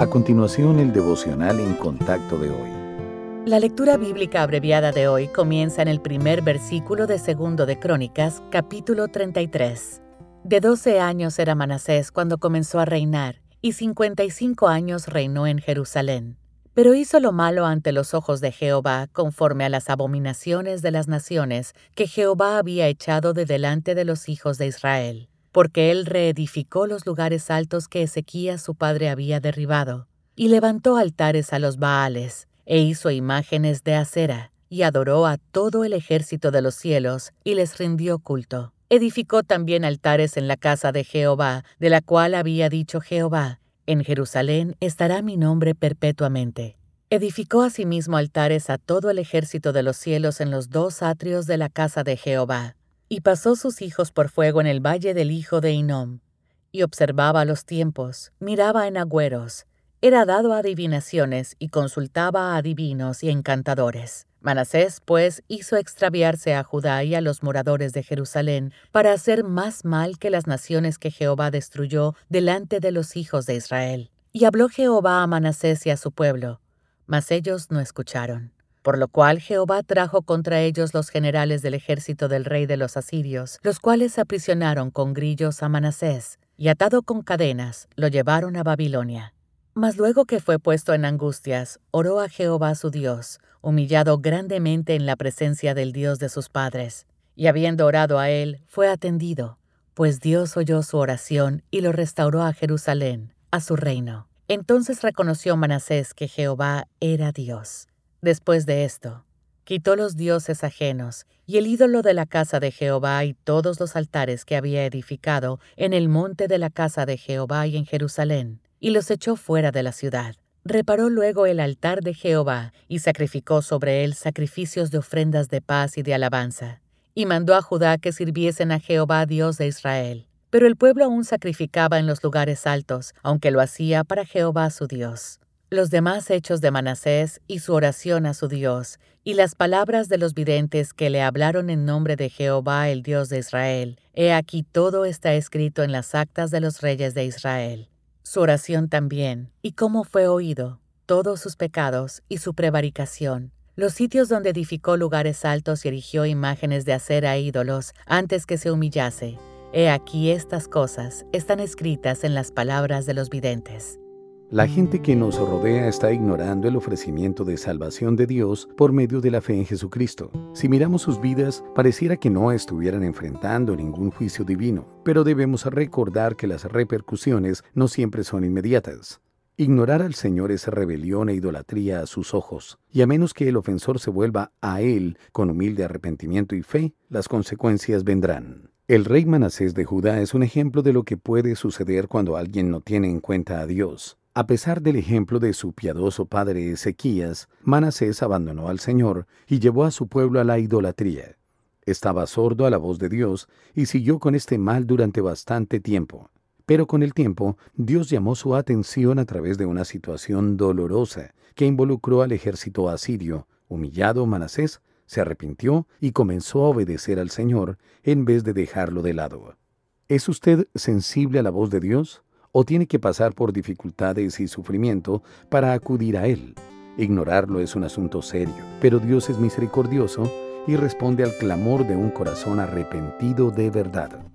A continuación, el devocional en contacto de hoy. La lectura bíblica abreviada de hoy comienza en el primer versículo de Segundo de Crónicas, capítulo 33. De 12 años era Manasés cuando comenzó a reinar, y 55 años reinó en Jerusalén. Pero hizo lo malo ante los ojos de Jehová, conforme a las abominaciones de las naciones que Jehová había echado de delante de los hijos de Israel porque él reedificó los lugares altos que Ezequías su padre había derribado, y levantó altares a los Baales, e hizo imágenes de acera, y adoró a todo el ejército de los cielos, y les rindió culto. Edificó también altares en la casa de Jehová, de la cual había dicho Jehová, En Jerusalén estará mi nombre perpetuamente. Edificó asimismo altares a todo el ejército de los cielos en los dos atrios de la casa de Jehová, y pasó sus hijos por fuego en el valle del hijo de Inom, y observaba los tiempos, miraba en agüeros, era dado a adivinaciones y consultaba a adivinos y encantadores. Manasés, pues, hizo extraviarse a Judá y a los moradores de Jerusalén para hacer más mal que las naciones que Jehová destruyó delante de los hijos de Israel. Y habló Jehová a Manasés y a su pueblo, mas ellos no escucharon. Por lo cual Jehová trajo contra ellos los generales del ejército del rey de los asirios, los cuales aprisionaron con grillos a Manasés, y atado con cadenas, lo llevaron a Babilonia. Mas luego que fue puesto en angustias, oró a Jehová su Dios, humillado grandemente en la presencia del Dios de sus padres. Y habiendo orado a él, fue atendido, pues Dios oyó su oración y lo restauró a Jerusalén, a su reino. Entonces reconoció Manasés que Jehová era Dios. Después de esto, quitó los dioses ajenos y el ídolo de la casa de Jehová y todos los altares que había edificado en el monte de la casa de Jehová y en Jerusalén, y los echó fuera de la ciudad. Reparó luego el altar de Jehová y sacrificó sobre él sacrificios de ofrendas de paz y de alabanza, y mandó a Judá que sirviesen a Jehová Dios de Israel. Pero el pueblo aún sacrificaba en los lugares altos, aunque lo hacía para Jehová su Dios. Los demás hechos de Manasés y su oración a su Dios, y las palabras de los videntes que le hablaron en nombre de Jehová el Dios de Israel, he aquí todo está escrito en las actas de los reyes de Israel. Su oración también, y cómo fue oído, todos sus pecados y su prevaricación, los sitios donde edificó lugares altos y erigió imágenes de acera e ídolos antes que se humillase. He aquí estas cosas están escritas en las palabras de los videntes. La gente que nos rodea está ignorando el ofrecimiento de salvación de Dios por medio de la fe en Jesucristo. Si miramos sus vidas, pareciera que no estuvieran enfrentando ningún juicio divino, pero debemos recordar que las repercusiones no siempre son inmediatas. Ignorar al Señor es rebelión e idolatría a sus ojos, y a menos que el ofensor se vuelva a Él con humilde arrepentimiento y fe, las consecuencias vendrán. El rey Manasés de Judá es un ejemplo de lo que puede suceder cuando alguien no tiene en cuenta a Dios. A pesar del ejemplo de su piadoso padre Ezequías, Manasés abandonó al Señor y llevó a su pueblo a la idolatría. Estaba sordo a la voz de Dios y siguió con este mal durante bastante tiempo. Pero con el tiempo, Dios llamó su atención a través de una situación dolorosa que involucró al ejército asirio. Humillado Manasés se arrepintió y comenzó a obedecer al Señor en vez de dejarlo de lado. ¿Es usted sensible a la voz de Dios? O tiene que pasar por dificultades y sufrimiento para acudir a Él. Ignorarlo es un asunto serio, pero Dios es misericordioso y responde al clamor de un corazón arrepentido de verdad.